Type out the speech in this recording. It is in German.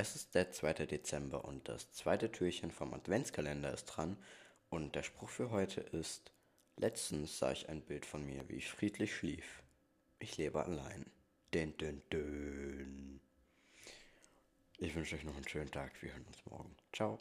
Es ist der 2. Dezember und das zweite Türchen vom Adventskalender ist dran und der Spruch für heute ist, letztens sah ich ein Bild von mir, wie ich friedlich schlief. Ich lebe allein. Dün, dün, dün. Ich wünsche euch noch einen schönen Tag. Wir hören uns morgen. Ciao.